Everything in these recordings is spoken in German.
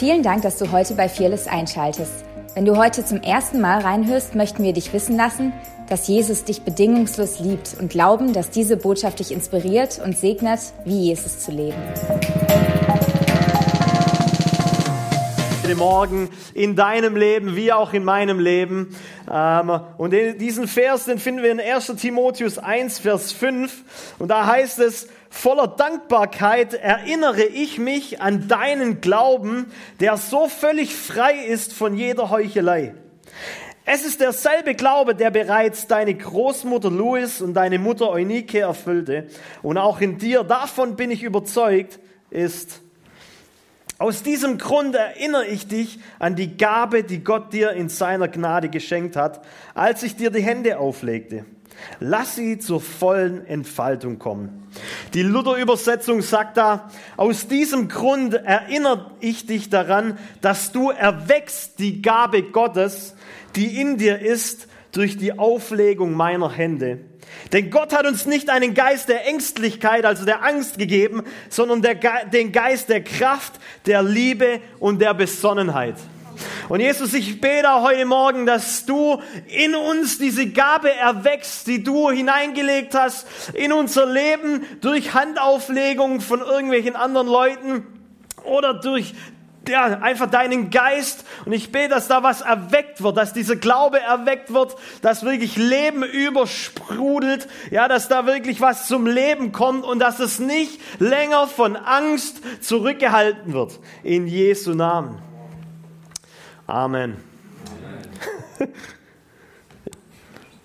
Vielen Dank, dass du heute bei Fearless einschaltest. Wenn du heute zum ersten Mal reinhörst, möchten wir dich wissen lassen, dass Jesus dich bedingungslos liebt und glauben, dass diese Botschaft dich inspiriert und segnet, wie Jesus zu leben. Morgen in deinem Leben wie auch in meinem Leben. Ähm, und diesen Vers, den finden wir in 1 Timotheus 1, Vers 5. Und da heißt es, voller Dankbarkeit erinnere ich mich an deinen Glauben, der so völlig frei ist von jeder Heuchelei. Es ist derselbe Glaube, der bereits deine Großmutter Louis und deine Mutter Eunike erfüllte. Und auch in dir, davon bin ich überzeugt, ist. Aus diesem Grund erinnere ich dich an die Gabe, die Gott dir in seiner Gnade geschenkt hat, als ich dir die Hände auflegte. Lass sie zur vollen Entfaltung kommen. Die Luther-Übersetzung sagt da, aus diesem Grund erinnere ich dich daran, dass du erwächst die Gabe Gottes, die in dir ist, durch die Auflegung meiner Hände. Denn Gott hat uns nicht einen Geist der Ängstlichkeit, also der Angst gegeben, sondern der, den Geist der Kraft, der Liebe und der Besonnenheit. Und Jesus, ich bete heute Morgen, dass du in uns diese Gabe erwächst, die du hineingelegt hast in unser Leben durch Handauflegung von irgendwelchen anderen Leuten oder durch ja, einfach deinen Geist. Und ich bete, dass da was erweckt wird, dass dieser Glaube erweckt wird, dass wirklich Leben übersprudelt, ja, dass da wirklich was zum Leben kommt und dass es nicht länger von Angst zurückgehalten wird. In Jesu Namen. Amen.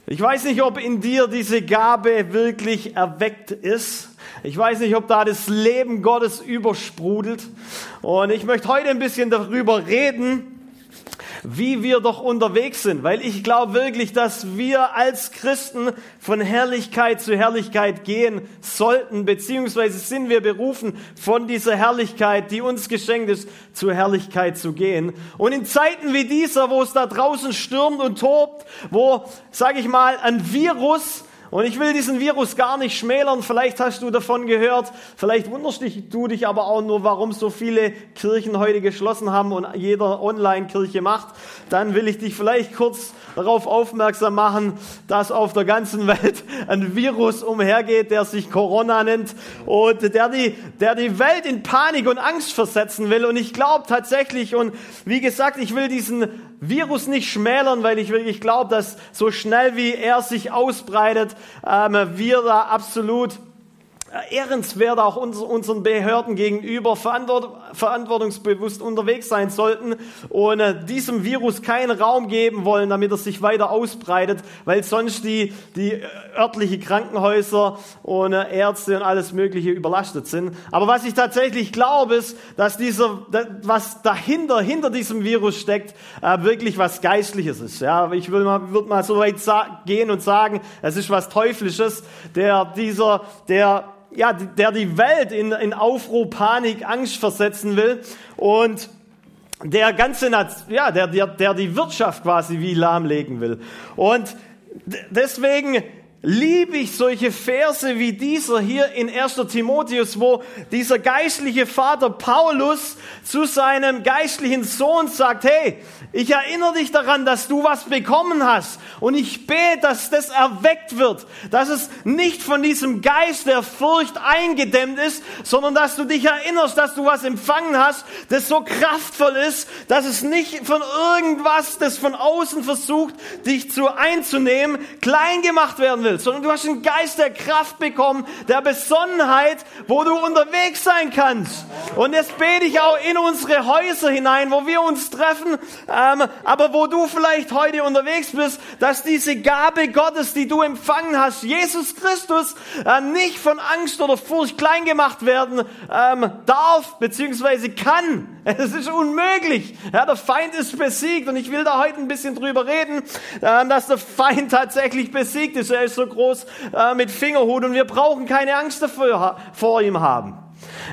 Ich weiß nicht, ob in dir diese Gabe wirklich erweckt ist. Ich weiß nicht, ob da das Leben Gottes übersprudelt. Und ich möchte heute ein bisschen darüber reden, wie wir doch unterwegs sind, weil ich glaube wirklich, dass wir als Christen von Herrlichkeit zu Herrlichkeit gehen sollten, beziehungsweise sind wir berufen, von dieser Herrlichkeit, die uns geschenkt ist, zur Herrlichkeit zu gehen. Und in Zeiten wie dieser, wo es da draußen stürmt und tobt, wo, sage ich mal, ein Virus und ich will diesen Virus gar nicht schmälern. Vielleicht hast du davon gehört. Vielleicht wunderst du dich aber auch nur, warum so viele Kirchen heute geschlossen haben und jeder Online-Kirche macht. Dann will ich dich vielleicht kurz darauf aufmerksam machen, dass auf der ganzen Welt ein Virus umhergeht, der sich Corona nennt und der die, der die Welt in Panik und Angst versetzen will. Und ich glaube tatsächlich, und wie gesagt, ich will diesen Virus nicht schmälern, weil ich wirklich glaube, dass so schnell wie er sich ausbreitet, ähm, wir da absolut ehrenswert auch unseren Behörden gegenüber verantwortungsbewusst unterwegs sein sollten und äh, diesem Virus keinen Raum geben wollen, damit er sich weiter ausbreitet, weil sonst die, die örtliche Krankenhäuser und äh, Ärzte und alles Mögliche überlastet sind. Aber was ich tatsächlich glaube, ist, dass dieser, was dahinter, hinter diesem Virus steckt, äh, wirklich was Geistliches ist. Ja, ich würde mal, würde mal so weit gehen und sagen, es ist was Teuflisches, der dieser, der ja, der die Welt in, in Aufruhr, Panik, Angst versetzen will und der ganze, ja, der, der, der die Wirtschaft quasi wie lahmlegen will. Und deswegen liebe ich solche Verse wie dieser hier in 1. Timotheus, wo dieser geistliche Vater Paulus zu seinem geistlichen Sohn sagt, hey, ich erinnere dich daran, dass du was bekommen hast und ich bete, dass das erweckt wird, dass es nicht von diesem Geist der Furcht eingedämmt ist, sondern dass du dich erinnerst, dass du was empfangen hast, das so kraftvoll ist, dass es nicht von irgendwas, das von außen versucht, dich zu einzunehmen, klein gemacht werden will sondern du hast einen Geist der Kraft bekommen, der Besonnenheit, wo du unterwegs sein kannst. Und jetzt bete ich auch in unsere Häuser hinein, wo wir uns treffen, ähm, aber wo du vielleicht heute unterwegs bist, dass diese Gabe Gottes, die du empfangen hast, Jesus Christus, äh, nicht von Angst oder Furcht klein gemacht werden ähm, darf, beziehungsweise kann. Es ist unmöglich. Ja, der Feind ist besiegt und ich will da heute ein bisschen drüber reden, äh, dass der Feind tatsächlich besiegt ist. Er ist so groß äh, mit Fingerhut und wir brauchen keine Angst dafür, vor ihm haben.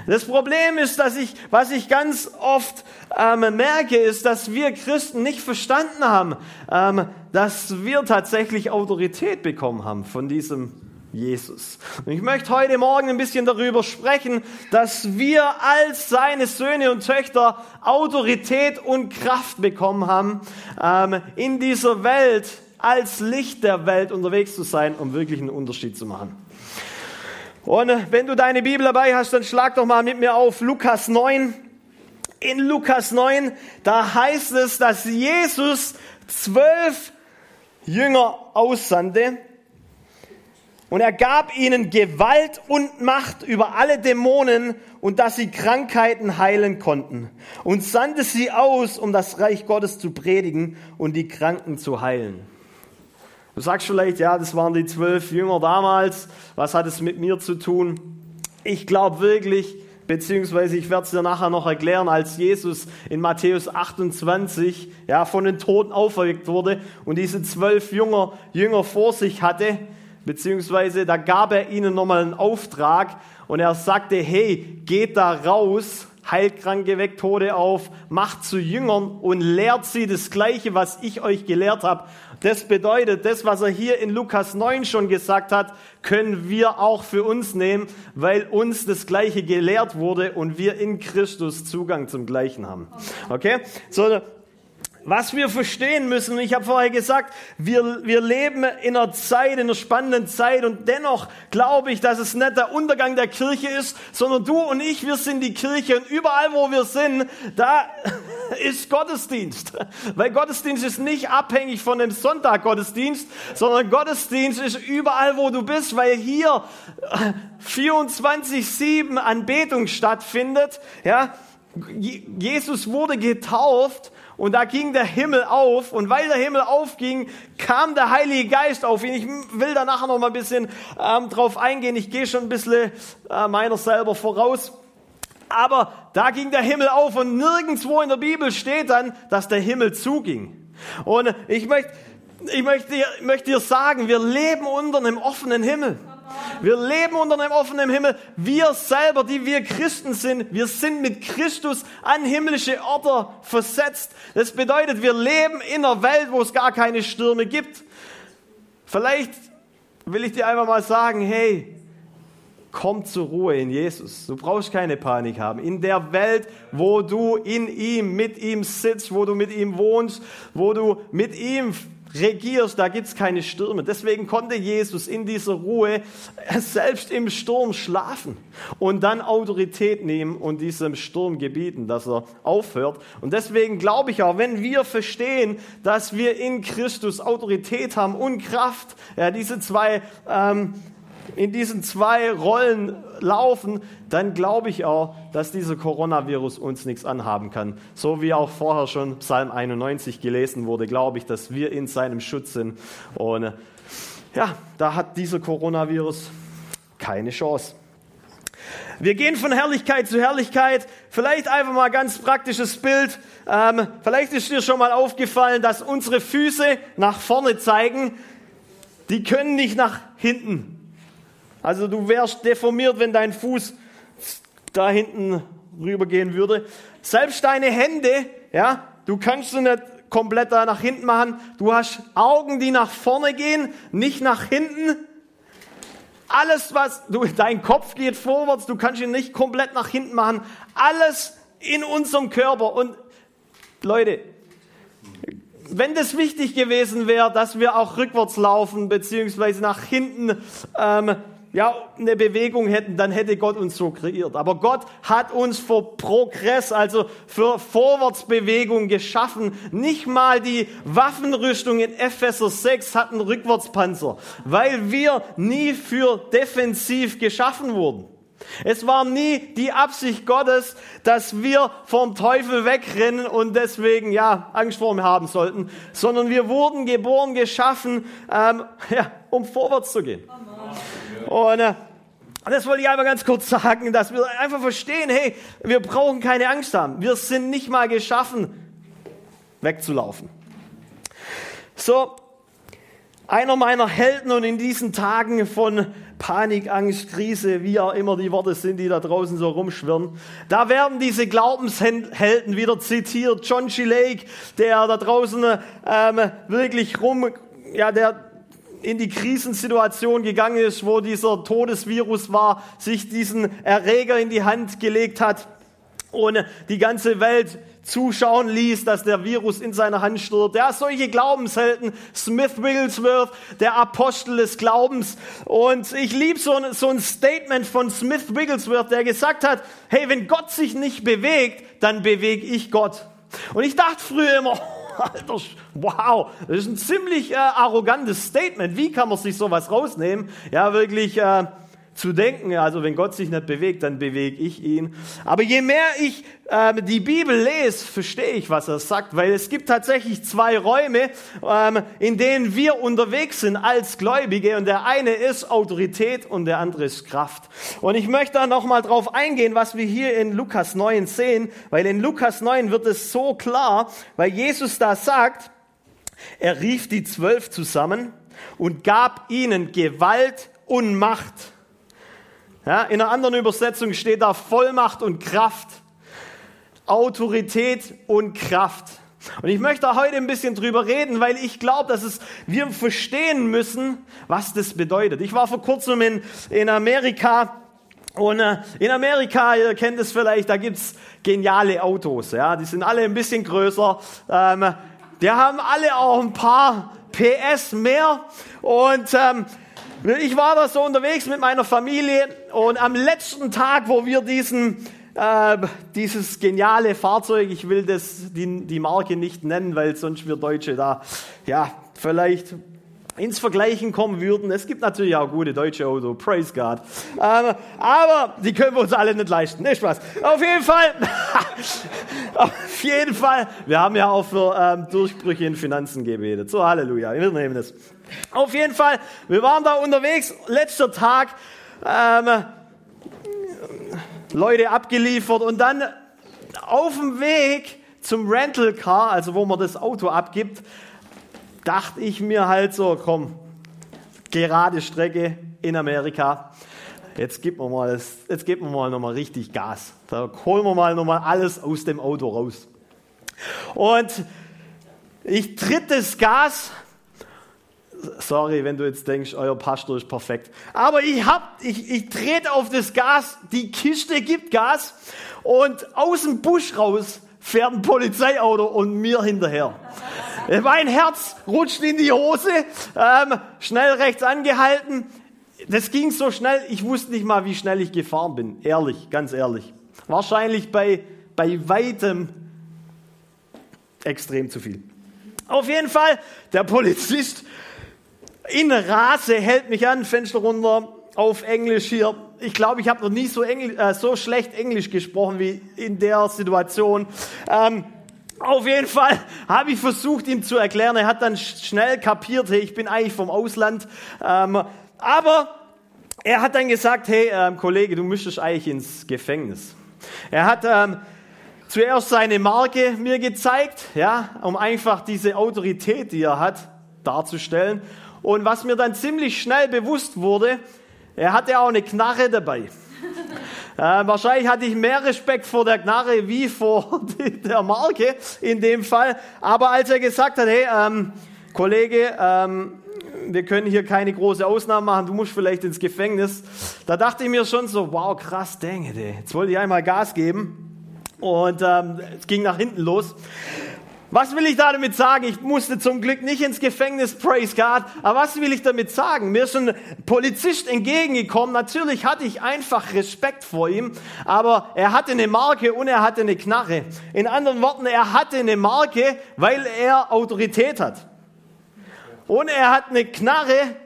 Das Problem ist, dass ich, was ich ganz oft ähm, merke, ist, dass wir Christen nicht verstanden haben, ähm, dass wir tatsächlich Autorität bekommen haben von diesem Jesus. Und ich möchte heute Morgen ein bisschen darüber sprechen, dass wir als seine Söhne und Töchter Autorität und Kraft bekommen haben, ähm, in dieser Welt als Licht der Welt unterwegs zu sein, um wirklich einen Unterschied zu machen. Und äh, wenn du deine Bibel dabei hast, dann schlag doch mal mit mir auf Lukas 9. In Lukas 9, da heißt es, dass Jesus zwölf Jünger aussandte und er gab ihnen Gewalt und Macht über alle Dämonen und dass sie Krankheiten heilen konnten und sandte sie aus, um das Reich Gottes zu predigen und die Kranken zu heilen. Du sagst vielleicht, ja, das waren die zwölf Jünger damals. Was hat es mit mir zu tun? Ich glaube wirklich, beziehungsweise ich werde es dir nachher noch erklären, als Jesus in Matthäus 28 ja, von den Toten auferweckt wurde und diese zwölf Jünger, Jünger vor sich hatte, beziehungsweise da gab er ihnen nochmal einen Auftrag und er sagte, hey, geht da raus, heilt Kranke, weckt Tode auf, macht zu Jüngern und lehrt sie das Gleiche, was ich euch gelehrt habe. Das bedeutet, das, was er hier in Lukas 9 schon gesagt hat, können wir auch für uns nehmen, weil uns das Gleiche gelehrt wurde und wir in Christus Zugang zum Gleichen haben. Okay? So, was wir verstehen müssen, ich habe vorher gesagt, wir, wir leben in einer Zeit, in einer spannenden Zeit und dennoch glaube ich, dass es nicht der Untergang der Kirche ist, sondern du und ich, wir sind die Kirche und überall, wo wir sind, da ist Gottesdienst. Weil Gottesdienst ist nicht abhängig von dem Sonntag Gottesdienst, sondern Gottesdienst ist überall, wo du bist, weil hier 24-7 Anbetung stattfindet. Ja, Jesus wurde getauft und da ging der Himmel auf und weil der Himmel aufging, kam der Heilige Geist auf ihn. Ich will da nachher noch mal ein bisschen ähm, drauf eingehen. Ich gehe schon ein bisschen äh, meiner selber voraus. Aber da ging der Himmel auf und nirgendwo in der Bibel steht dann, dass der Himmel zuging. Und ich möchte, ich möchte, möchte dir sagen, wir leben unter einem offenen Himmel. Wir leben unter einem offenen Himmel. Wir selber, die wir Christen sind, wir sind mit Christus an himmlische Orte versetzt. Das bedeutet, wir leben in einer Welt, wo es gar keine Stürme gibt. Vielleicht will ich dir einfach mal sagen, hey, komm zur Ruhe in Jesus. Du brauchst keine Panik haben. In der Welt, wo du in ihm, mit ihm sitzt, wo du mit ihm wohnst, wo du mit ihm regierst, da gibt's keine Stürme. Deswegen konnte Jesus in dieser Ruhe selbst im Sturm schlafen und dann Autorität nehmen und diesem Sturm gebieten, dass er aufhört. Und deswegen glaube ich auch, wenn wir verstehen, dass wir in Christus Autorität haben und Kraft, ja, diese zwei ähm, in diesen zwei Rollen laufen, dann glaube ich auch, dass dieser Coronavirus uns nichts anhaben kann. So wie auch vorher schon Psalm 91 gelesen wurde, glaube ich, dass wir in seinem Schutz sind. Und ja, da hat dieser Coronavirus keine Chance. Wir gehen von Herrlichkeit zu Herrlichkeit. Vielleicht einfach mal ganz praktisches Bild. Ähm, vielleicht ist dir schon mal aufgefallen, dass unsere Füße nach vorne zeigen. Die können nicht nach hinten also du wärst deformiert, wenn dein Fuß da hinten rübergehen würde. Selbst deine Hände, ja, du kannst sie nicht komplett da nach hinten machen. Du hast Augen, die nach vorne gehen, nicht nach hinten. Alles, was du, dein Kopf geht vorwärts, du kannst ihn nicht komplett nach hinten machen. Alles in unserem Körper. Und Leute, wenn das wichtig gewesen wäre, dass wir auch rückwärts laufen, beziehungsweise nach hinten ähm, ja, eine Bewegung hätten, dann hätte Gott uns so kreiert. Aber Gott hat uns für Progress, also für Vorwärtsbewegung geschaffen. Nicht mal die Waffenrüstung in Epheser 6 hatten Rückwärtspanzer, weil wir nie für defensiv geschaffen wurden. Es war nie die Absicht Gottes, dass wir vom Teufel wegrennen und deswegen ja Angst vor ihm haben sollten, sondern wir wurden geboren, geschaffen, ähm, ja, um vorwärts zu gehen. Und äh, das wollte ich einfach ganz kurz sagen, dass wir einfach verstehen, hey, wir brauchen keine Angst haben. Wir sind nicht mal geschaffen, wegzulaufen. So, einer meiner Helden und in diesen Tagen von Panik, Angst, Krise, wie auch immer die Worte sind, die da draußen so rumschwirren. Da werden diese Glaubenshelden wieder zitiert. John G. Lake, der da draußen ähm, wirklich rum, ja, der in die Krisensituation gegangen ist, wo dieser Todesvirus war, sich diesen Erreger in die Hand gelegt hat und die ganze Welt zuschauen ließ, dass der Virus in seiner Hand stirbt. Ja, solche Glaubenshelden, Smith Wigglesworth, der Apostel des Glaubens. Und ich liebe so so ein Statement von Smith Wigglesworth, der gesagt hat, hey, wenn Gott sich nicht bewegt, dann bewege ich Gott. Und ich dachte früher immer, Alter, wow, das ist ein ziemlich äh, arrogantes Statement. Wie kann man sich sowas rausnehmen? Ja, wirklich äh, zu denken, also wenn Gott sich nicht bewegt, dann bewege ich ihn. Aber je mehr ich äh, die Bibel lese, verstehe ich, was er sagt, weil es gibt tatsächlich zwei Räume, ähm, in denen wir unterwegs sind als Gläubige und der eine ist Autorität und der andere ist Kraft. Und ich möchte da nochmal drauf eingehen, was wir hier in Lukas 9 sehen, weil in Lukas 9 wird es so klar, weil Jesus da sagt, er rief die Zwölf zusammen und gab ihnen Gewalt und Macht ja, in einer anderen Übersetzung steht da Vollmacht und Kraft. Autorität und Kraft. Und ich möchte heute ein bisschen drüber reden, weil ich glaube, dass es, wir verstehen müssen, was das bedeutet. Ich war vor kurzem in, in Amerika und äh, in Amerika, ihr kennt es vielleicht, da gibt's geniale Autos. Ja, die sind alle ein bisschen größer. Ähm, die haben alle auch ein paar PS mehr und ähm, ich war da so unterwegs mit meiner Familie und am letzten Tag, wo wir diesen, äh, dieses geniale Fahrzeug, ich will das, die, die Marke nicht nennen, weil sonst wir Deutsche da, ja, vielleicht ins Vergleichen kommen würden. Es gibt natürlich auch gute deutsche Autos, praise God. Ähm, aber die können wir uns alle nicht leisten. Nicht Spaß. Auf jeden Fall, auf jeden Fall, wir haben ja auch für ähm, Durchbrüche in Finanzen gebetet. So, Halleluja, wir nehmen das. Auf jeden Fall, wir waren da unterwegs, letzter Tag, ähm, Leute abgeliefert und dann auf dem Weg zum Rental Car, also wo man das Auto abgibt, dachte ich mir halt so, komm, gerade Strecke in Amerika. Jetzt gibt man mal, jetzt gibt man mal nochmal richtig Gas. Da holen wir mal nochmal alles aus dem Auto raus. Und ich tritt das Gas. Sorry, wenn du jetzt denkst, euer Pastor ist perfekt. Aber ich hab, ich, ich trete auf das Gas, die Kiste gibt Gas und aus dem Busch raus fährt ein Polizeiauto und mir hinterher. Mein Herz rutscht in die Hose, ähm, schnell rechts angehalten. Das ging so schnell, ich wusste nicht mal, wie schnell ich gefahren bin. Ehrlich, ganz ehrlich. Wahrscheinlich bei, bei weitem extrem zu viel. Auf jeden Fall, der Polizist in Rase hält mich an, Fenster runter, auf Englisch hier. Ich glaube, ich habe noch nie so, Engl äh, so schlecht Englisch gesprochen wie in der Situation. Ähm, auf jeden Fall habe ich versucht, ihm zu erklären. Er hat dann schnell kapiert, hey, ich bin eigentlich vom Ausland. Ähm, aber er hat dann gesagt, hey, ähm, Kollege, du müsstest eigentlich ins Gefängnis. Er hat ähm, zuerst seine Marke mir gezeigt, ja, um einfach diese Autorität, die er hat, darzustellen. Und was mir dann ziemlich schnell bewusst wurde, er hatte auch eine Knarre dabei. Äh, wahrscheinlich hatte ich mehr Respekt vor der Knarre wie vor der Marke in dem Fall. Aber als er gesagt hat, hey, ähm, Kollege, ähm, wir können hier keine große Ausnahme machen, du musst vielleicht ins Gefängnis. Da dachte ich mir schon so, wow, krass, dang Jetzt wollte ich einmal Gas geben. Und ähm, es ging nach hinten los. Was will ich damit sagen? Ich musste zum Glück nicht ins Gefängnis, praise God. Aber was will ich damit sagen? Mir ist ein Polizist entgegengekommen. Natürlich hatte ich einfach Respekt vor ihm, aber er hatte eine Marke und er hatte eine Knarre. In anderen Worten, er hatte eine Marke, weil er Autorität hat. Und er hat eine Knarre,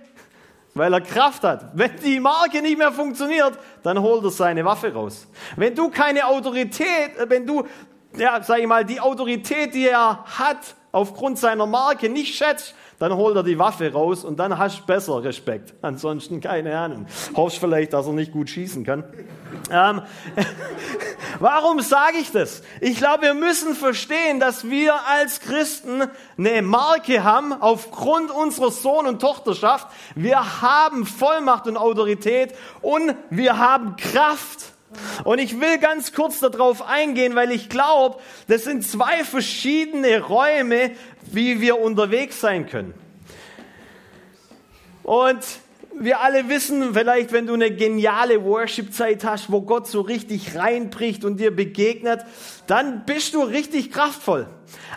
weil er Kraft hat. Wenn die Marke nicht mehr funktioniert, dann holt er seine Waffe raus. Wenn du keine Autorität, wenn du ja, sag ich mal, die Autorität, die er hat, aufgrund seiner Marke nicht schätzt, dann holt er die Waffe raus und dann hast du besser Respekt. Ansonsten keine Ahnung. Hoffst vielleicht, dass er nicht gut schießen kann. Ähm, warum sage ich das? Ich glaube, wir müssen verstehen, dass wir als Christen eine Marke haben aufgrund unserer Sohn- und Tochterschaft. Wir haben Vollmacht und Autorität und wir haben Kraft. Und ich will ganz kurz darauf eingehen, weil ich glaube, das sind zwei verschiedene Räume, wie wir unterwegs sein können. Und wir alle wissen, vielleicht wenn du eine geniale Worship-Zeit hast, wo Gott so richtig reinbricht und dir begegnet, dann bist du richtig kraftvoll.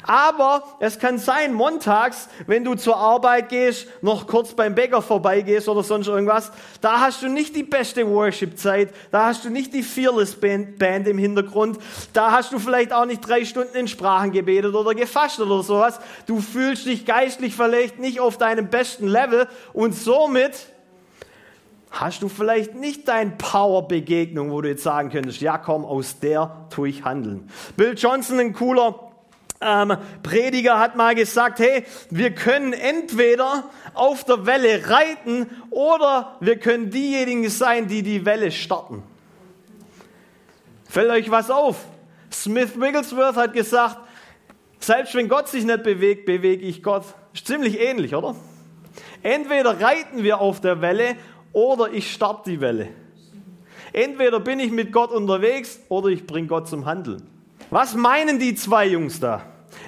Aber es kann sein, montags, wenn du zur Arbeit gehst, noch kurz beim Bäcker vorbeigehst oder sonst irgendwas, da hast du nicht die beste Worship-Zeit, da hast du nicht die Fearless Band, Band im Hintergrund, da hast du vielleicht auch nicht drei Stunden in Sprachen gebetet oder gefasst oder sowas. Du fühlst dich geistlich vielleicht nicht auf deinem besten Level und somit hast du vielleicht nicht dein Power-Begegnung, wo du jetzt sagen könntest, ja komm, aus der tue ich handeln. Bill Johnson, ein cooler ähm, Prediger, hat mal gesagt, hey, wir können entweder auf der Welle reiten oder wir können diejenigen sein, die die Welle starten. Fällt euch was auf? Smith Wigglesworth hat gesagt, selbst wenn Gott sich nicht bewegt, bewege ich Gott. Ist ziemlich ähnlich, oder? Entweder reiten wir auf der Welle oder ich starte die Welle. Entweder bin ich mit Gott unterwegs oder ich bringe Gott zum Handeln. Was meinen die zwei Jungs da?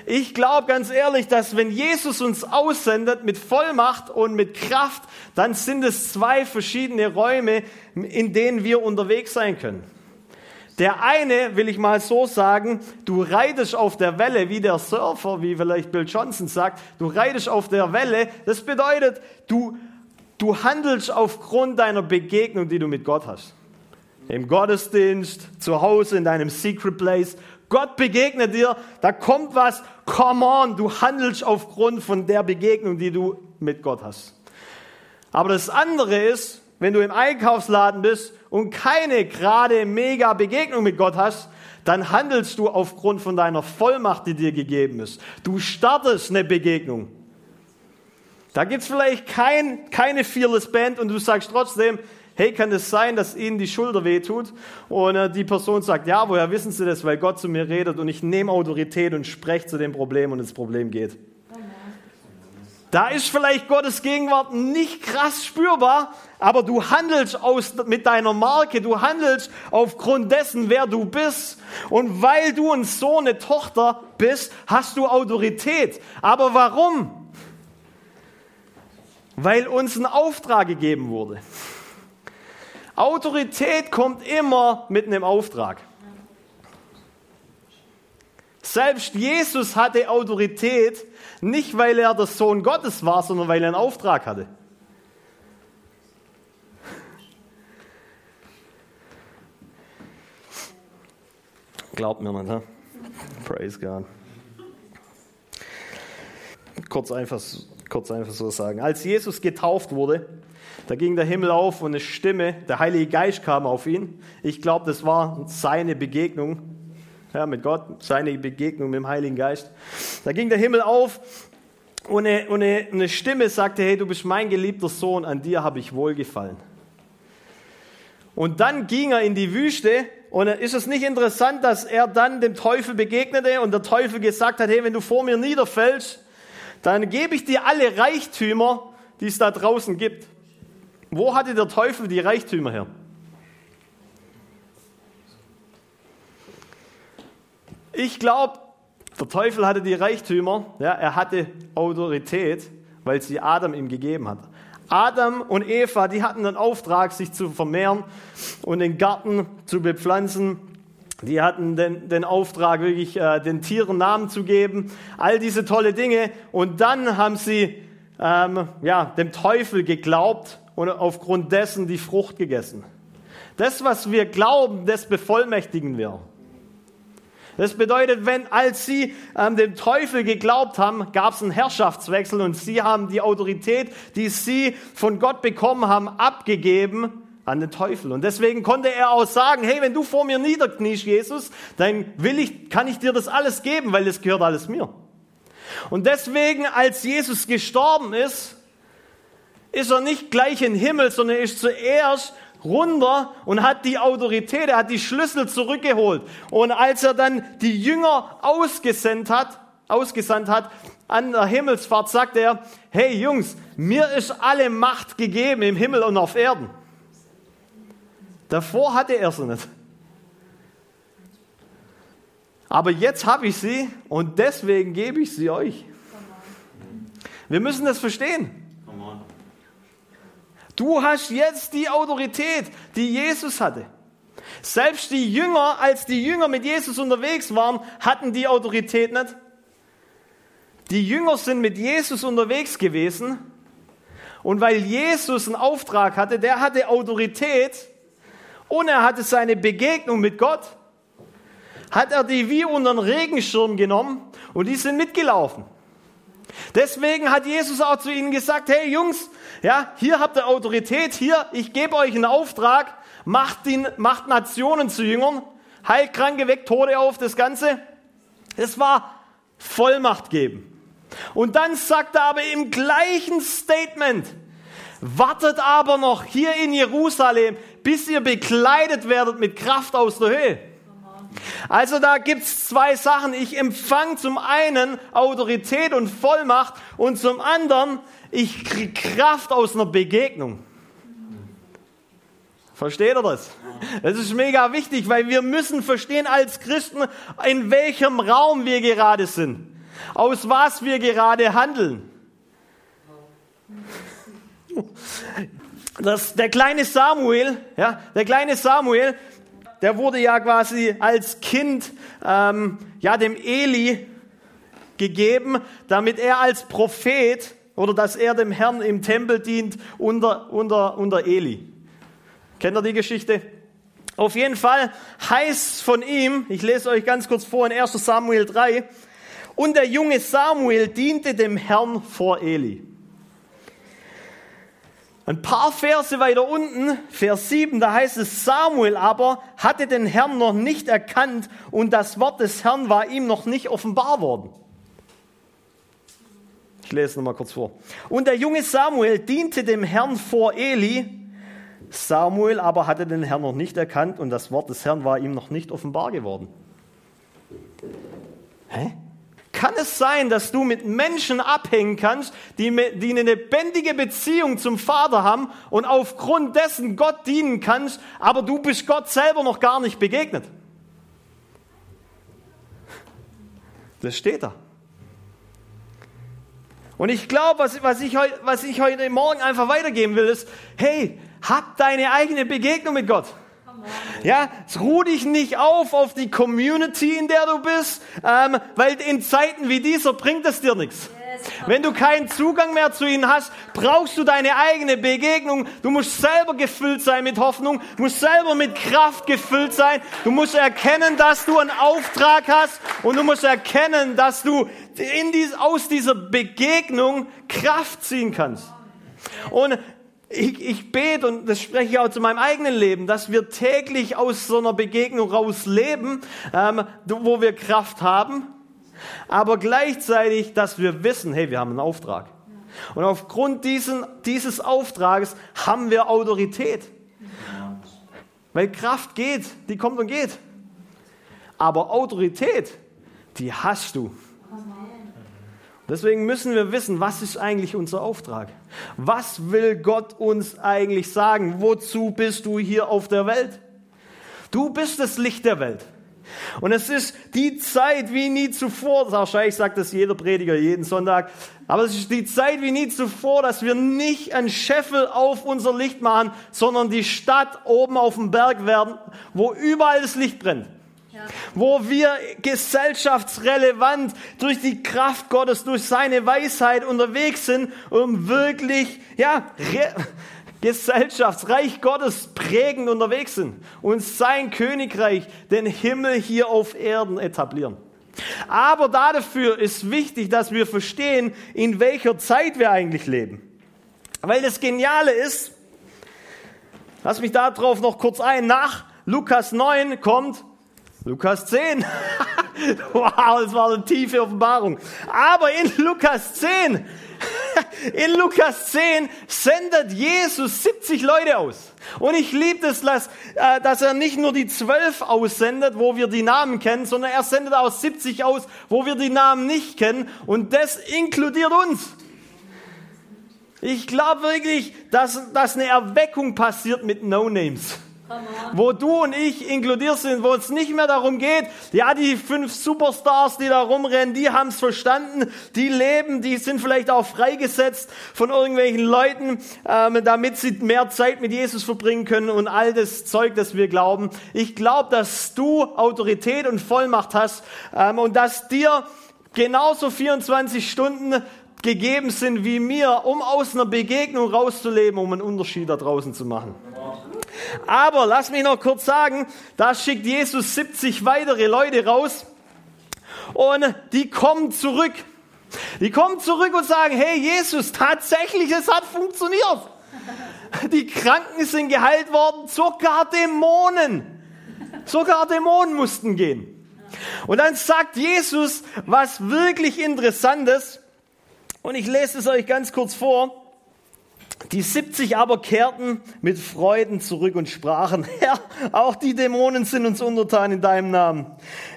Ich glaube ganz ehrlich, dass wenn Jesus uns aussendet mit Vollmacht und mit Kraft, dann sind es zwei verschiedene Räume, in denen wir unterwegs sein können. Der eine, will ich mal so sagen, du reitest auf der Welle wie der Surfer, wie vielleicht Bill Johnson sagt, du reitest auf der Welle. Das bedeutet, du Du handelst aufgrund deiner Begegnung, die du mit Gott hast. Im Gottesdienst, zu Hause, in deinem Secret Place. Gott begegnet dir, da kommt was, come on, du handelst aufgrund von der Begegnung, die du mit Gott hast. Aber das andere ist, wenn du im Einkaufsladen bist und keine gerade mega Begegnung mit Gott hast, dann handelst du aufgrund von deiner Vollmacht, die dir gegeben ist. Du startest eine Begegnung. Da gibt es vielleicht kein, keine Fearless Band und du sagst trotzdem, hey, kann es sein, dass ihnen die Schulter wehtut? Und äh, die Person sagt, ja, woher wissen sie das? Weil Gott zu mir redet und ich nehme Autorität und spreche zu dem Problem und das Problem geht. Da ist vielleicht Gottes Gegenwart nicht krass spürbar, aber du handelst aus, mit deiner Marke, du handelst aufgrund dessen, wer du bist. Und weil du ein Sohn, eine Tochter bist, hast du Autorität. Aber warum? Weil uns ein Auftrag gegeben wurde. Autorität kommt immer mit einem Auftrag. Selbst Jesus hatte Autorität, nicht weil er der Sohn Gottes war, sondern weil er einen Auftrag hatte. Glaubt mir nicht, ne? Praise God. Kurz einfach kurz einfach so sagen. Als Jesus getauft wurde, da ging der Himmel auf und eine Stimme, der Heilige Geist kam auf ihn. Ich glaube, das war seine Begegnung ja, mit Gott, seine Begegnung mit dem Heiligen Geist. Da ging der Himmel auf und eine, und eine, Stimme sagte, hey, du bist mein geliebter Sohn, an dir habe ich wohlgefallen. Und dann ging er in die Wüste und ist es nicht interessant, dass er dann dem Teufel begegnete und der Teufel gesagt hat, hey, wenn du vor mir niederfällst, dann gebe ich dir alle Reichtümer, die es da draußen gibt. Wo hatte der Teufel die Reichtümer her? Ich glaube, der Teufel hatte die Reichtümer, ja, er hatte Autorität, weil sie Adam ihm gegeben hat. Adam und Eva, die hatten den Auftrag, sich zu vermehren und den Garten zu bepflanzen die hatten den, den Auftrag, wirklich äh, den Tieren Namen zu geben, all diese tolle Dinge. Und dann haben sie ähm, ja, dem Teufel geglaubt und aufgrund dessen die Frucht gegessen. Das, was wir glauben, das bevollmächtigen wir. Das bedeutet, wenn als sie ähm, dem Teufel geglaubt haben, gab es einen Herrschaftswechsel und sie haben die Autorität, die sie von Gott bekommen haben, abgegeben an den Teufel. Und deswegen konnte er auch sagen, hey, wenn du vor mir niederkniest, Jesus, dann will ich, kann ich dir das alles geben, weil es gehört alles mir. Und deswegen, als Jesus gestorben ist, ist er nicht gleich in den Himmel, sondern er ist zuerst runter und hat die Autorität, er hat die Schlüssel zurückgeholt. Und als er dann die Jünger ausgesandt hat, ausgesandt hat an der Himmelsfahrt, sagt er, hey Jungs, mir ist alle Macht gegeben im Himmel und auf Erden. Davor hatte er sie nicht. Aber jetzt habe ich sie und deswegen gebe ich sie euch. Wir müssen das verstehen. Du hast jetzt die Autorität, die Jesus hatte. Selbst die Jünger, als die Jünger mit Jesus unterwegs waren, hatten die Autorität nicht. Die Jünger sind mit Jesus unterwegs gewesen und weil Jesus einen Auftrag hatte, der hatte Autorität und er hatte seine Begegnung mit Gott, hat er die wie unter den Regenschirm genommen und die sind mitgelaufen. Deswegen hat Jesus auch zu ihnen gesagt, hey Jungs, ja, hier habt ihr Autorität, hier, ich gebe euch einen Auftrag, macht, die, macht Nationen zu Jüngern, heilt Kranke, weckt Tode auf, das Ganze. Das war Vollmacht geben. Und dann sagt er aber im gleichen Statement, wartet aber noch hier in Jerusalem, bis ihr bekleidet werdet mit Kraft aus der Höhe. Also da gibt's zwei Sachen. Ich empfange zum einen Autorität und Vollmacht und zum anderen, ich kriege Kraft aus einer Begegnung. Versteht ihr das? Das ist mega wichtig, weil wir müssen verstehen als Christen, in welchem Raum wir gerade sind aus was wir gerade handeln. Das, der kleine Samuel, ja, der kleine Samuel, der wurde ja quasi als Kind ähm, ja dem Eli gegeben, damit er als Prophet oder dass er dem Herrn im Tempel dient unter, unter, unter Eli. Kennt ihr die Geschichte? Auf jeden Fall heißt von ihm, ich lese euch ganz kurz vor in 1 Samuel 3, und der junge Samuel diente dem Herrn vor Eli. Ein paar Verse weiter unten, Vers 7, da heißt es, Samuel aber hatte den Herrn noch nicht erkannt und das Wort des Herrn war ihm noch nicht offenbar worden. Ich lese nochmal kurz vor. Und der junge Samuel diente dem Herrn vor Eli. Samuel aber hatte den Herrn noch nicht erkannt und das Wort des Herrn war ihm noch nicht offenbar geworden. Hä? Kann es sein, dass du mit Menschen abhängen kannst, die, die eine lebendige Beziehung zum Vater haben und aufgrund dessen Gott dienen kannst, aber du bist Gott selber noch gar nicht begegnet? Das steht da. Und ich glaube, was, was, was ich heute Morgen einfach weitergeben will, ist, hey, hab deine eigene Begegnung mit Gott. Ja, ruh dich nicht auf auf die Community, in der du bist, ähm, weil in Zeiten wie dieser bringt es dir nichts. Wenn du keinen Zugang mehr zu ihnen hast, brauchst du deine eigene Begegnung. Du musst selber gefüllt sein mit Hoffnung, du musst selber mit Kraft gefüllt sein. Du musst erkennen, dass du einen Auftrag hast und du musst erkennen, dass du in dies, aus dieser Begegnung Kraft ziehen kannst. Und ich, ich bete und das spreche ich auch zu meinem eigenen Leben, dass wir täglich aus so einer Begegnung raus leben, ähm, wo wir Kraft haben, aber gleichzeitig, dass wir wissen, hey, wir haben einen Auftrag. Und aufgrund diesen, dieses Auftrages haben wir Autorität. Weil Kraft geht, die kommt und geht. Aber Autorität, die hast du. Deswegen müssen wir wissen, was ist eigentlich unser Auftrag? Was will Gott uns eigentlich sagen? Wozu bist du hier auf der Welt? Du bist das Licht der Welt. Und es ist die Zeit wie nie zuvor, wahrscheinlich sagt das jeder Prediger jeden Sonntag, aber es ist die Zeit wie nie zuvor, dass wir nicht ein Scheffel auf unser Licht machen, sondern die Stadt oben auf dem Berg werden, wo überall das Licht brennt wo wir gesellschaftsrelevant durch die Kraft Gottes, durch seine Weisheit unterwegs sind, um wirklich, ja, Gesellschaftsreich Gottes prägend unterwegs sind und sein Königreich, den Himmel hier auf Erden etablieren. Aber dafür ist wichtig, dass wir verstehen, in welcher Zeit wir eigentlich leben. Weil das Geniale ist, lass mich darauf noch kurz ein, nach Lukas 9 kommt Lukas 10. wow, das war eine tiefe Offenbarung. Aber in Lukas 10, in Lukas 10 sendet Jesus 70 Leute aus. Und ich liebe es, dass, äh, dass er nicht nur die zwölf aussendet, wo wir die Namen kennen, sondern er sendet auch 70 aus, wo wir die Namen nicht kennen. Und das inkludiert uns. Ich glaube wirklich, dass, dass eine Erweckung passiert mit No-Names. Wo du und ich inkludiert sind, wo es nicht mehr darum geht, ja, die fünf Superstars, die da rumrennen, die haben es verstanden, die leben, die sind vielleicht auch freigesetzt von irgendwelchen Leuten, ähm, damit sie mehr Zeit mit Jesus verbringen können und all das Zeug, das wir glauben. Ich glaube, dass du Autorität und Vollmacht hast ähm, und dass dir genauso 24 Stunden gegeben sind wie mir, um aus einer Begegnung rauszuleben, um einen Unterschied da draußen zu machen. Aber lass mich noch kurz sagen, da schickt Jesus 70 weitere Leute raus und die kommen zurück. Die kommen zurück und sagen, hey Jesus, tatsächlich, es hat funktioniert. Die Kranken sind geheilt worden, sogar Dämonen. Sogar Dämonen mussten gehen. Und dann sagt Jesus was wirklich Interessantes. Und ich lese es euch ganz kurz vor. Die 70 aber kehrten mit Freuden zurück und sprachen, Herr, auch die Dämonen sind uns untertan in deinem Namen.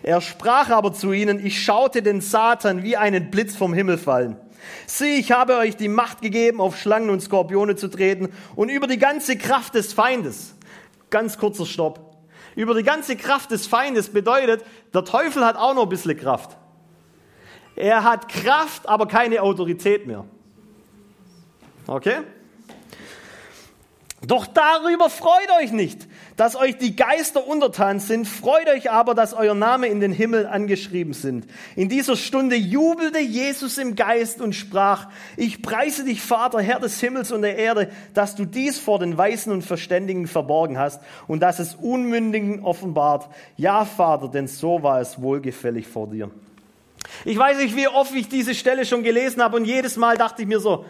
Er sprach aber zu ihnen, ich schaute den Satan wie einen Blitz vom Himmel fallen. Sieh, ich habe euch die Macht gegeben, auf Schlangen und Skorpione zu treten und über die ganze Kraft des Feindes. Ganz kurzer Stopp. Über die ganze Kraft des Feindes bedeutet, der Teufel hat auch noch ein bisschen Kraft. Er hat Kraft, aber keine Autorität mehr. Okay? Doch darüber freut euch nicht, dass euch die Geister untertan sind, freut euch aber, dass euer Name in den Himmel angeschrieben sind. In dieser Stunde jubelte Jesus im Geist und sprach, ich preise dich, Vater, Herr des Himmels und der Erde, dass du dies vor den Weisen und Verständigen verborgen hast und dass es Unmündigen offenbart. Ja, Vater, denn so war es wohlgefällig vor dir. Ich weiß nicht, wie oft ich diese Stelle schon gelesen habe und jedes Mal dachte ich mir so,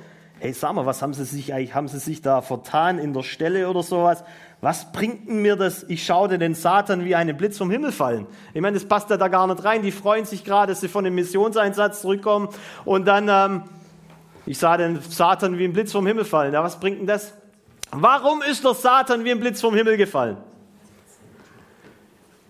hey, sag mal, was haben sie sich eigentlich, haben sie sich da vertan in der Stelle oder sowas? Was bringt mir das? Ich schaute den Satan wie einen Blitz vom Himmel fallen. Ich meine, das passt ja da gar nicht rein. Die freuen sich gerade, dass sie von dem Missionseinsatz zurückkommen und dann, ähm, ich sah den Satan wie ein Blitz vom Himmel fallen. Ja, was bringt denn das? Warum ist der Satan wie ein Blitz vom Himmel gefallen?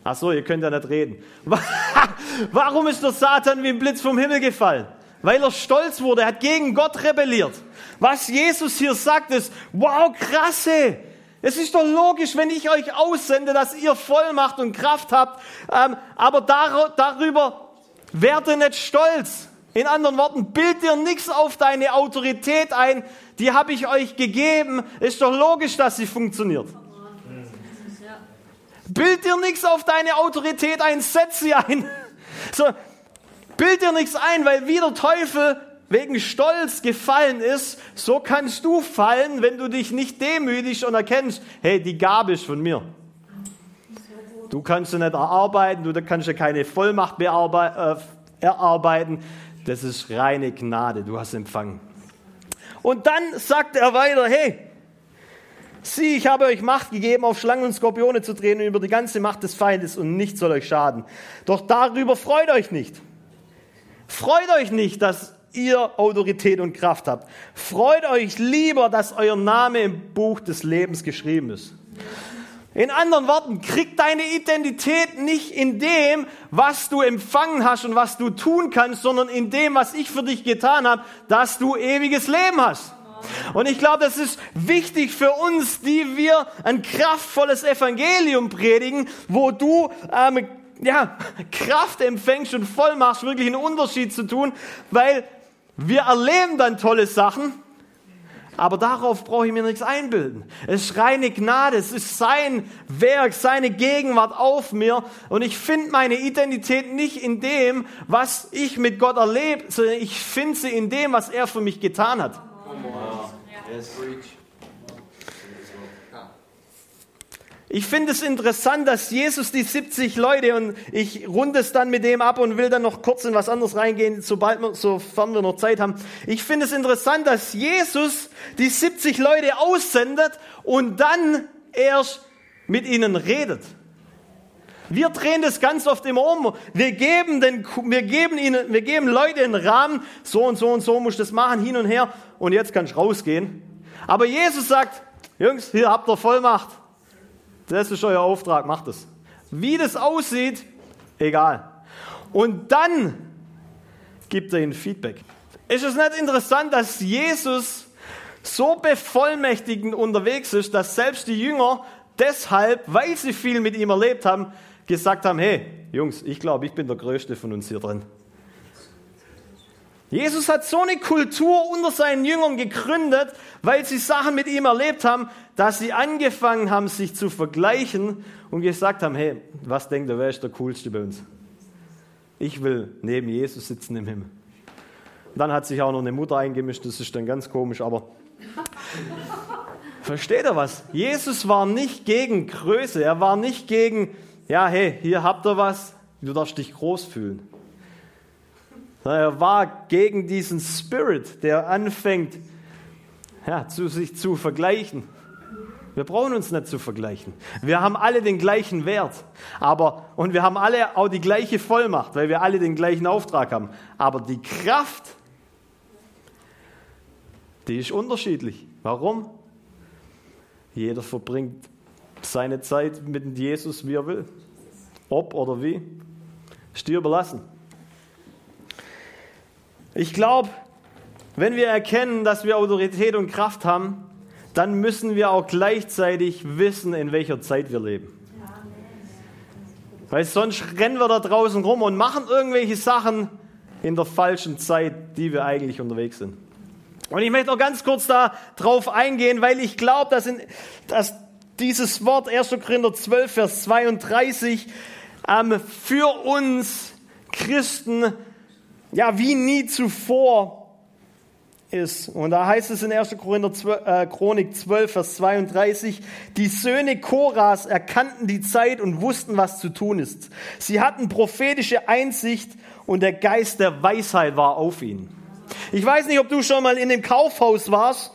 Ach so, ihr könnt ja nicht reden. Warum ist der Satan wie ein Blitz vom Himmel gefallen? Weil er stolz wurde, er hat gegen Gott rebelliert. Was Jesus hier sagt, ist, wow, krasse. Es ist doch logisch, wenn ich euch aussende, dass ihr Vollmacht und Kraft habt, ähm, aber dar darüber werde nicht stolz. In anderen Worten, bild dir nichts auf deine Autorität ein, die habe ich euch gegeben. Ist doch logisch, dass sie funktioniert. Bild dir nichts auf deine Autorität ein, setz sie ein. So, bild dir nichts ein, weil wie der Teufel wegen Stolz gefallen ist, so kannst du fallen, wenn du dich nicht demütigst und erkennst, hey, die Gabe ist von mir. Du kannst sie nicht erarbeiten, du kannst ja keine Vollmacht äh, erarbeiten. Das ist reine Gnade, du hast empfangen. Und dann sagt er weiter, hey, Sieh, ich habe euch Macht gegeben, auf Schlangen und Skorpione zu drehen und über die ganze Macht des Feindes und nichts soll euch schaden. Doch darüber freut euch nicht. Freut euch nicht, dass ihr Autorität und Kraft habt. Freut euch lieber, dass euer Name im Buch des Lebens geschrieben ist. In anderen Worten, krieg deine Identität nicht in dem, was du empfangen hast und was du tun kannst, sondern in dem, was ich für dich getan habe, dass du ewiges Leben hast. Und ich glaube, das ist wichtig für uns, die wir ein kraftvolles Evangelium predigen, wo du ähm, ja, Kraft empfängst und voll machst, wirklich einen Unterschied zu tun, weil wir erleben dann tolle Sachen, aber darauf brauche ich mir nichts einbilden. Es ist reine Gnade, es ist sein Werk, seine Gegenwart auf mir. Und ich finde meine Identität nicht in dem, was ich mit Gott erlebe, sondern ich finde sie in dem, was er für mich getan hat. Ich finde es interessant, dass Jesus die 70 Leute, und ich runde es dann mit dem ab und will dann noch kurz in was anderes reingehen, sobald wir, sofern wir noch Zeit haben. Ich finde es interessant, dass Jesus die 70 Leute aussendet und dann erst mit ihnen redet. Wir drehen das ganz oft immer um. Wir geben, den, wir geben ihnen, wir geben Leute einen Rahmen, so und so und so musst du das machen, hin und her, und jetzt kannst du rausgehen. Aber Jesus sagt, Jungs, hier habt ihr Vollmacht. Das ist euer Auftrag, macht es. Wie das aussieht, egal. Und dann gibt er ihnen Feedback. Ist es nicht interessant, dass Jesus so bevollmächtigend unterwegs ist, dass selbst die Jünger deshalb, weil sie viel mit ihm erlebt haben, gesagt haben, hey, Jungs, ich glaube, ich bin der Größte von uns hier drin. Jesus hat so eine Kultur unter seinen Jüngern gegründet, weil sie Sachen mit ihm erlebt haben, dass sie angefangen haben, sich zu vergleichen und gesagt haben, hey, was denkt ihr, wer ist der Coolste bei uns? Ich will neben Jesus sitzen im Himmel. Dann hat sich auch noch eine Mutter eingemischt, das ist dann ganz komisch, aber versteht ihr was? Jesus war nicht gegen Größe, er war nicht gegen, ja, hey, hier habt ihr was, du darfst dich groß fühlen. Er war gegen diesen Spirit, der anfängt, ja, zu sich zu vergleichen. Wir brauchen uns nicht zu vergleichen. Wir haben alle den gleichen Wert. Aber, und wir haben alle auch die gleiche Vollmacht, weil wir alle den gleichen Auftrag haben. Aber die Kraft, die ist unterschiedlich. Warum? Jeder verbringt seine Zeit mit Jesus, wie er will. Ob oder wie, ist dir überlassen. Ich glaube, wenn wir erkennen, dass wir Autorität und Kraft haben, dann müssen wir auch gleichzeitig wissen, in welcher Zeit wir leben. Weil sonst rennen wir da draußen rum und machen irgendwelche Sachen in der falschen Zeit, die wir eigentlich unterwegs sind. Und ich möchte noch ganz kurz da drauf eingehen, weil ich glaube, dass, dass dieses Wort 1. Korinther 12, Vers 32 ähm, für uns Christen ja wie nie zuvor ist. Und da heißt es in 1. Korinther 12, äh, Chronik 12, Vers 32, die Söhne Koras erkannten die Zeit und wussten, was zu tun ist. Sie hatten prophetische Einsicht und der Geist der Weisheit war auf ihnen. Ich weiß nicht, ob du schon mal in dem Kaufhaus warst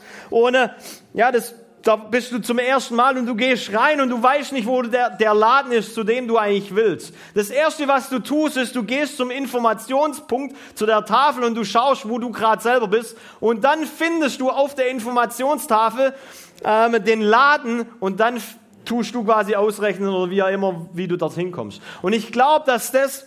äh, ja, das da bist du zum ersten Mal und du gehst rein und du weißt nicht, wo der, der Laden ist, zu dem du eigentlich willst. Das erste, was du tust, ist, du gehst zum Informationspunkt, zu der Tafel und du schaust, wo du gerade selber bist. Und dann findest du auf der Informationstafel ähm, den Laden und dann tust du quasi ausrechnen oder wie auch immer, wie du dorthin kommst. Und ich glaube, dass das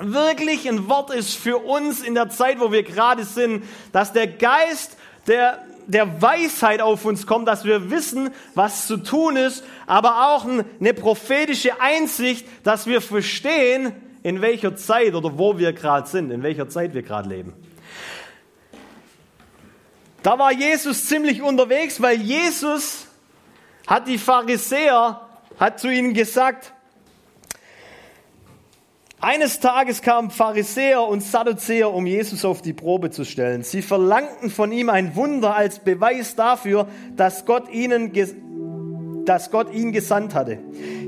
wirklich ein Wort ist für uns in der Zeit, wo wir gerade sind, dass der Geist der der Weisheit auf uns kommt, dass wir wissen, was zu tun ist, aber auch eine prophetische Einsicht, dass wir verstehen, in welcher Zeit oder wo wir gerade sind, in welcher Zeit wir gerade leben. Da war Jesus ziemlich unterwegs, weil Jesus hat die Pharisäer, hat zu ihnen gesagt, eines Tages kamen Pharisäer und Sadduzäer, um Jesus auf die Probe zu stellen. Sie verlangten von ihm ein Wunder als Beweis dafür, dass Gott ihnen dass Gott ihn gesandt hatte.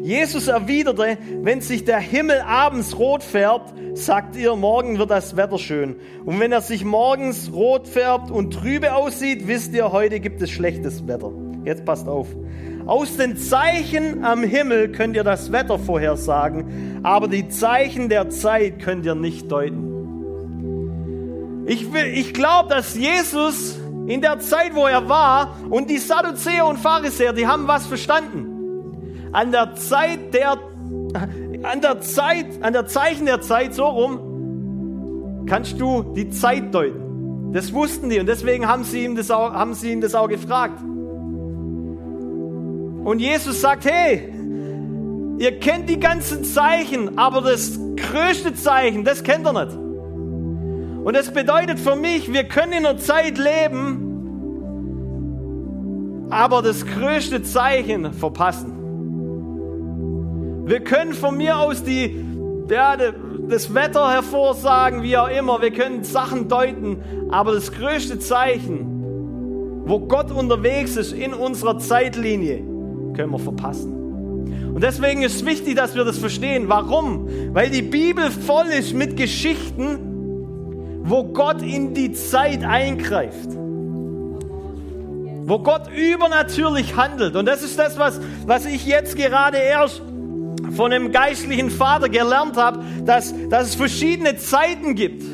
Jesus erwiderte, wenn sich der Himmel abends rot färbt, sagt ihr, morgen wird das Wetter schön. Und wenn er sich morgens rot färbt und trübe aussieht, wisst ihr, heute gibt es schlechtes Wetter. Jetzt passt auf. Aus den Zeichen am Himmel könnt ihr das Wetter vorhersagen, aber die Zeichen der Zeit könnt ihr nicht deuten. Ich, ich glaube, dass Jesus in der Zeit, wo er war, und die Sadduzäer und Pharisäer, die haben was verstanden. An der Zeit der, an der Zeit, an der Zeichen der Zeit, so rum, kannst du die Zeit deuten. Das wussten die und deswegen haben sie ihm das auch, haben sie ihn das auch gefragt. Und Jesus sagt, hey, ihr kennt die ganzen Zeichen, aber das größte Zeichen, das kennt ihr nicht. Und das bedeutet für mich, wir können in einer Zeit leben, aber das größte Zeichen verpassen. Wir können von mir aus die, ja, das Wetter hervorsagen, wie auch immer. Wir können Sachen deuten, aber das größte Zeichen, wo Gott unterwegs ist in unserer Zeitlinie, können wir verpassen. Und deswegen ist es wichtig, dass wir das verstehen. Warum? Weil die Bibel voll ist mit Geschichten, wo Gott in die Zeit eingreift. Wo Gott übernatürlich handelt. Und das ist das, was, was ich jetzt gerade erst von einem geistlichen Vater gelernt habe, dass, dass es verschiedene Zeiten gibt.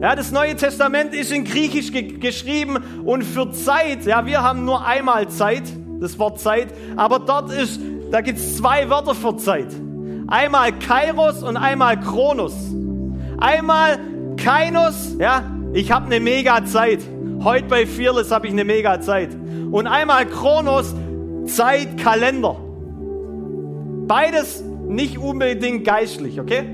Ja, das Neue Testament ist in Griechisch ge geschrieben und für Zeit, ja, wir haben nur einmal Zeit das Wort Zeit. Aber dort ist, da gibt es zwei Wörter für Zeit. Einmal Kairos und einmal Kronos. Einmal Kainos, ja, ich habe eine mega Zeit. Heute bei Fearless habe ich eine mega Zeit. Und einmal Kronos, Zeitkalender. Beides nicht unbedingt geistlich, okay?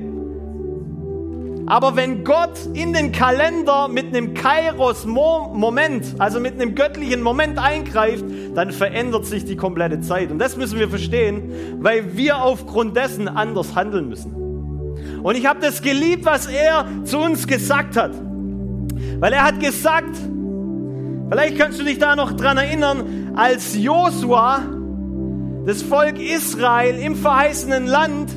Aber wenn Gott in den Kalender mit einem Kairos-Moment, also mit einem göttlichen Moment eingreift, dann verändert sich die komplette Zeit. Und das müssen wir verstehen, weil wir aufgrund dessen anders handeln müssen. Und ich habe das geliebt, was er zu uns gesagt hat. Weil er hat gesagt, vielleicht kannst du dich da noch dran erinnern, als Josua das Volk Israel im verheißenen Land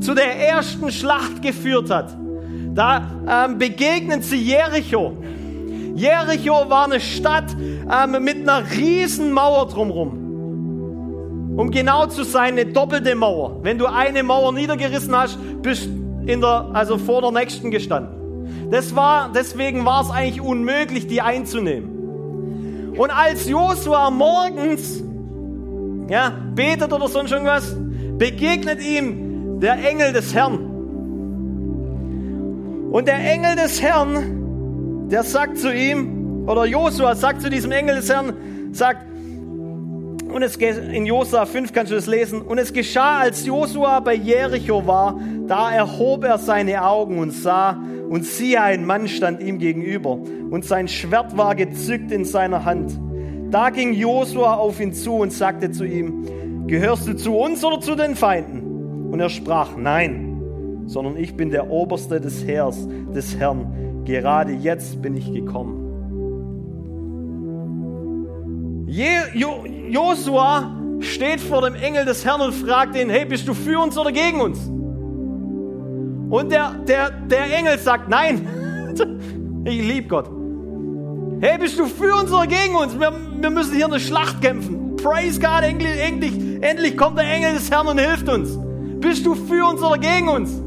zu der ersten Schlacht geführt hat. Da ähm, begegnen sie Jericho. Jericho war eine Stadt ähm, mit einer riesen Mauer drumherum. Um genau zu sein, eine doppelte Mauer. Wenn du eine Mauer niedergerissen hast, bist in der, also vor der nächsten gestanden. Das war, deswegen war es eigentlich unmöglich, die einzunehmen. Und als Josua morgens ja, betet oder sonst irgendwas, begegnet ihm der Engel des Herrn. Und der Engel des Herrn, der sagt zu ihm, oder Josua sagt zu diesem Engel des Herrn, sagt, und es in Josua 5 kannst du das lesen. Und es geschah, als Josua bei Jericho war, da erhob er seine Augen und sah, und siehe, ein Mann stand ihm gegenüber, und sein Schwert war gezückt in seiner Hand. Da ging Josua auf ihn zu und sagte zu ihm, gehörst du zu uns oder zu den Feinden? Und er sprach, nein sondern ich bin der Oberste des Heers des Herrn. Gerade jetzt bin ich gekommen. Josua steht vor dem Engel des Herrn und fragt ihn, hey, bist du für uns oder gegen uns? Und der, der, der Engel sagt, nein, ich liebe Gott. Hey, bist du für uns oder gegen uns? Wir, wir müssen hier eine Schlacht kämpfen. Praise God, endlich, endlich kommt der Engel des Herrn und hilft uns. Bist du für uns oder gegen uns?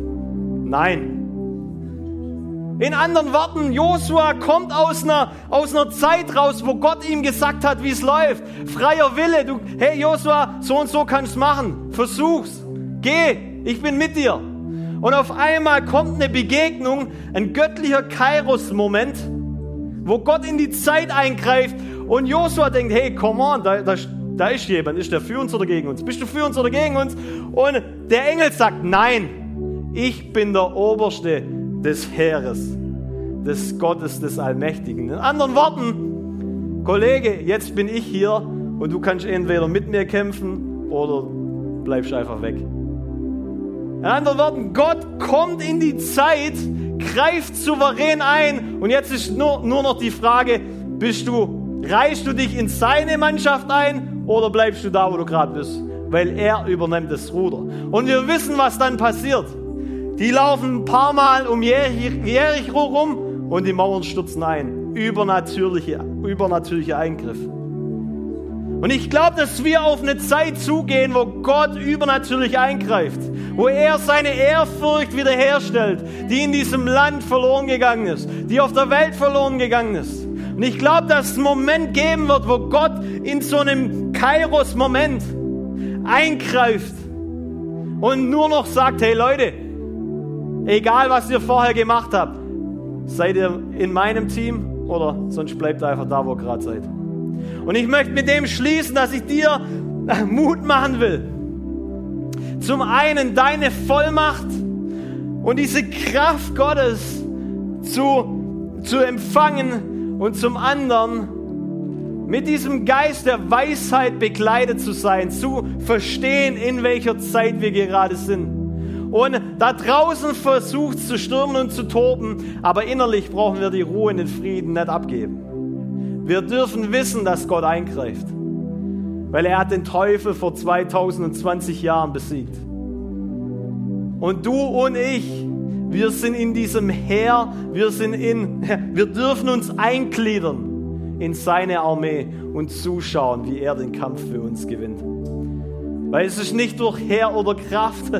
Nein. In anderen Worten, Josua kommt aus einer, aus einer Zeit raus, wo Gott ihm gesagt hat, wie es läuft. Freier Wille. Du, hey Josua, so und so kannst du machen. Versuch's. Geh. Ich bin mit dir. Und auf einmal kommt eine Begegnung, ein göttlicher Kairos-Moment, wo Gott in die Zeit eingreift und Josua denkt, hey, come on, da, da, da ist jemand. Ist der für uns oder gegen uns? Bist du für uns oder gegen uns? Und der Engel sagt, nein. Ich bin der Oberste des Heeres, des Gottes des Allmächtigen. In anderen Worten, Kollege, jetzt bin ich hier und du kannst entweder mit mir kämpfen oder bleibst einfach weg. In anderen Worten, Gott kommt in die Zeit, greift souverän ein und jetzt ist nur, nur noch die Frage, bist du, reichst du dich in seine Mannschaft ein oder bleibst du da, wo du gerade bist? Weil er übernimmt das Ruder. Und wir wissen, was dann passiert. Die laufen ein paar Mal um Jericho rum und die Mauern stürzen ein. Übernatürliche, übernatürliche Eingriff. Und ich glaube, dass wir auf eine Zeit zugehen, wo Gott übernatürlich eingreift, wo er seine Ehrfurcht wiederherstellt, die in diesem Land verloren gegangen ist, die auf der Welt verloren gegangen ist. Und ich glaube, dass es einen Moment geben wird, wo Gott in so einem Kairos-Moment eingreift und nur noch sagt, hey Leute, Egal, was ihr vorher gemacht habt, seid ihr in meinem Team oder sonst bleibt einfach da, wo ihr gerade seid. Und ich möchte mit dem schließen, dass ich dir Mut machen will. Zum einen deine Vollmacht und diese Kraft Gottes zu, zu empfangen und zum anderen mit diesem Geist der Weisheit begleitet zu sein, zu verstehen, in welcher Zeit wir gerade sind. Und da draußen versucht zu stürmen und zu toben, aber innerlich brauchen wir die Ruhe und den Frieden nicht abgeben. Wir dürfen wissen, dass Gott eingreift, weil er hat den Teufel vor 2020 Jahren besiegt. Und du und ich, wir sind in diesem Heer, wir sind in, wir dürfen uns eingliedern in seine Armee und zuschauen, wie er den Kampf für uns gewinnt. Weil es ist nicht durch Heer oder Kraft,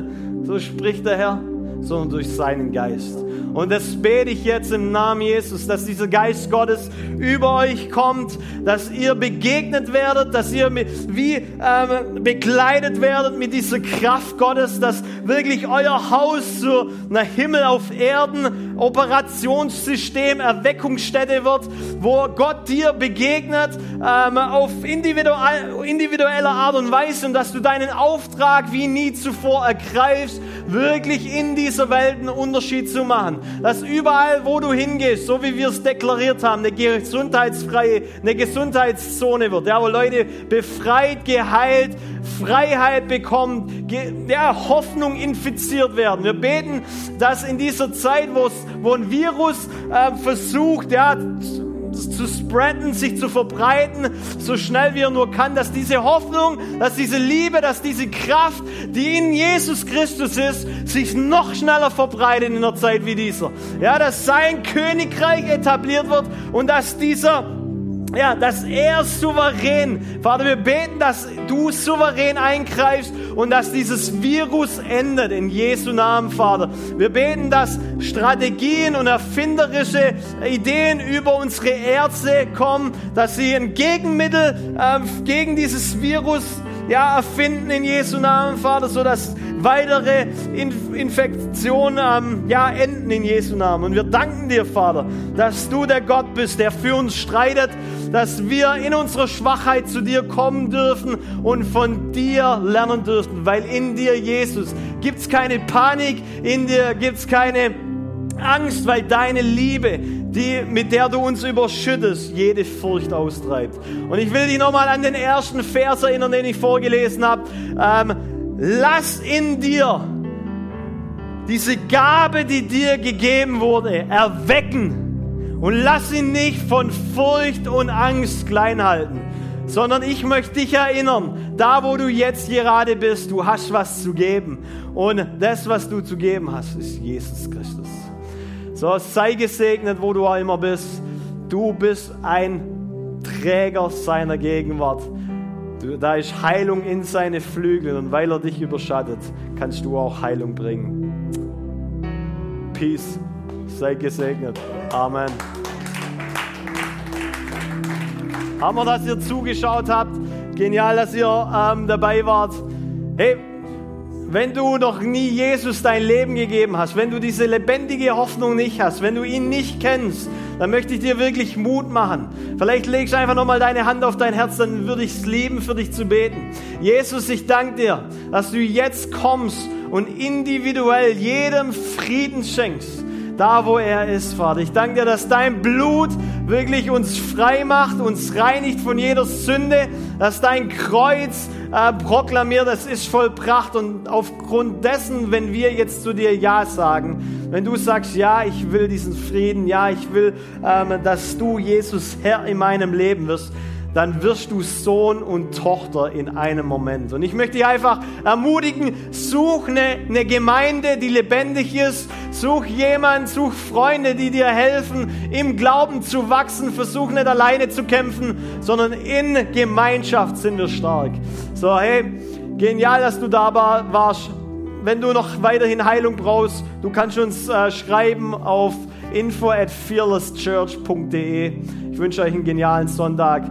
so spricht der Herr, sondern durch seinen Geist. Und das bete ich jetzt im Namen Jesus, dass dieser Geist Gottes über euch kommt, dass ihr begegnet werdet, dass ihr wie ähm, begleitet werdet mit dieser Kraft Gottes, dass wirklich euer Haus zu einer Himmel auf Erden Operationssystem, Erweckungsstätte wird, wo Gott dir begegnet ähm, auf individueller Art und Weise und dass du deinen Auftrag wie nie zuvor ergreifst, wirklich in dieser Welt einen Unterschied zu machen dass überall, wo du hingehst, so wie wir es deklariert haben, eine gesundheitsfreie, eine Gesundheitszone wird, ja, wo Leute befreit, geheilt, Freiheit bekommen, ja, Hoffnung infiziert werden. Wir beten, dass in dieser Zeit, wo ein Virus äh, versucht, ja, zu spreaden, sich zu verbreiten, so schnell wie er nur kann, dass diese Hoffnung, dass diese Liebe, dass diese Kraft, die in Jesus Christus ist, sich noch schneller verbreitet in einer Zeit wie dieser. Ja, dass sein Königreich etabliert wird und dass dieser ja, dass er souverän, Vater, wir beten, dass du souverän eingreifst und dass dieses Virus endet in Jesu Namen, Vater. Wir beten, dass Strategien und erfinderische Ideen über unsere Ärzte kommen, dass sie ein Gegenmittel äh, gegen dieses Virus ja, erfinden in Jesu Namen, Vater, so weitere Infektionen ähm, ja, enden in Jesu Namen. Und wir danken dir, Vater, dass du der Gott bist, der für uns streitet, dass wir in unserer Schwachheit zu dir kommen dürfen und von dir lernen dürfen, weil in dir, Jesus, gibt es keine Panik, in dir gibt es keine Angst, weil deine Liebe, die, mit der du uns überschüttest, jede Furcht austreibt. Und ich will dich nochmal an den ersten Vers erinnern, den ich vorgelesen habe. Ähm, lass in dir diese Gabe, die dir gegeben wurde, erwecken. Und lass ihn nicht von Furcht und Angst klein halten, sondern ich möchte dich erinnern, da wo du jetzt gerade bist, du hast was zu geben. Und das, was du zu geben hast, ist Jesus Christus. So, sei gesegnet, wo du auch immer bist. Du bist ein Träger seiner Gegenwart. Da ist Heilung in seine Flügel und weil er dich überschattet, kannst du auch Heilung bringen. Peace. Sei gesegnet. Amen. Hammer, dass ihr zugeschaut habt. Genial, dass ihr ähm, dabei wart. Hey, wenn du noch nie Jesus dein Leben gegeben hast, wenn du diese lebendige Hoffnung nicht hast, wenn du ihn nicht kennst, dann möchte ich dir wirklich Mut machen. Vielleicht legst du einfach nochmal deine Hand auf dein Herz, dann würde ich es lieben, für dich zu beten. Jesus, ich danke dir, dass du jetzt kommst und individuell jedem Frieden schenkst da wo er ist, Vater. Ich danke dir, dass dein Blut wirklich uns frei macht, uns reinigt von jeder Sünde, dass dein Kreuz äh, proklamiert, es ist vollbracht und aufgrund dessen, wenn wir jetzt zu dir Ja sagen, wenn du sagst, ja, ich will diesen Frieden, ja, ich will, ähm, dass du Jesus Herr in meinem Leben wirst, dann wirst du Sohn und Tochter in einem Moment. Und ich möchte dich einfach ermutigen, such eine, eine Gemeinde, die lebendig ist. Such jemanden, such Freunde, die dir helfen, im Glauben zu wachsen. Versuch nicht alleine zu kämpfen, sondern in Gemeinschaft sind wir stark. So, hey, genial, dass du da warst. Wenn du noch weiterhin Heilung brauchst, du kannst uns äh, schreiben auf info at fearlesschurch.de. Ich wünsche euch einen genialen Sonntag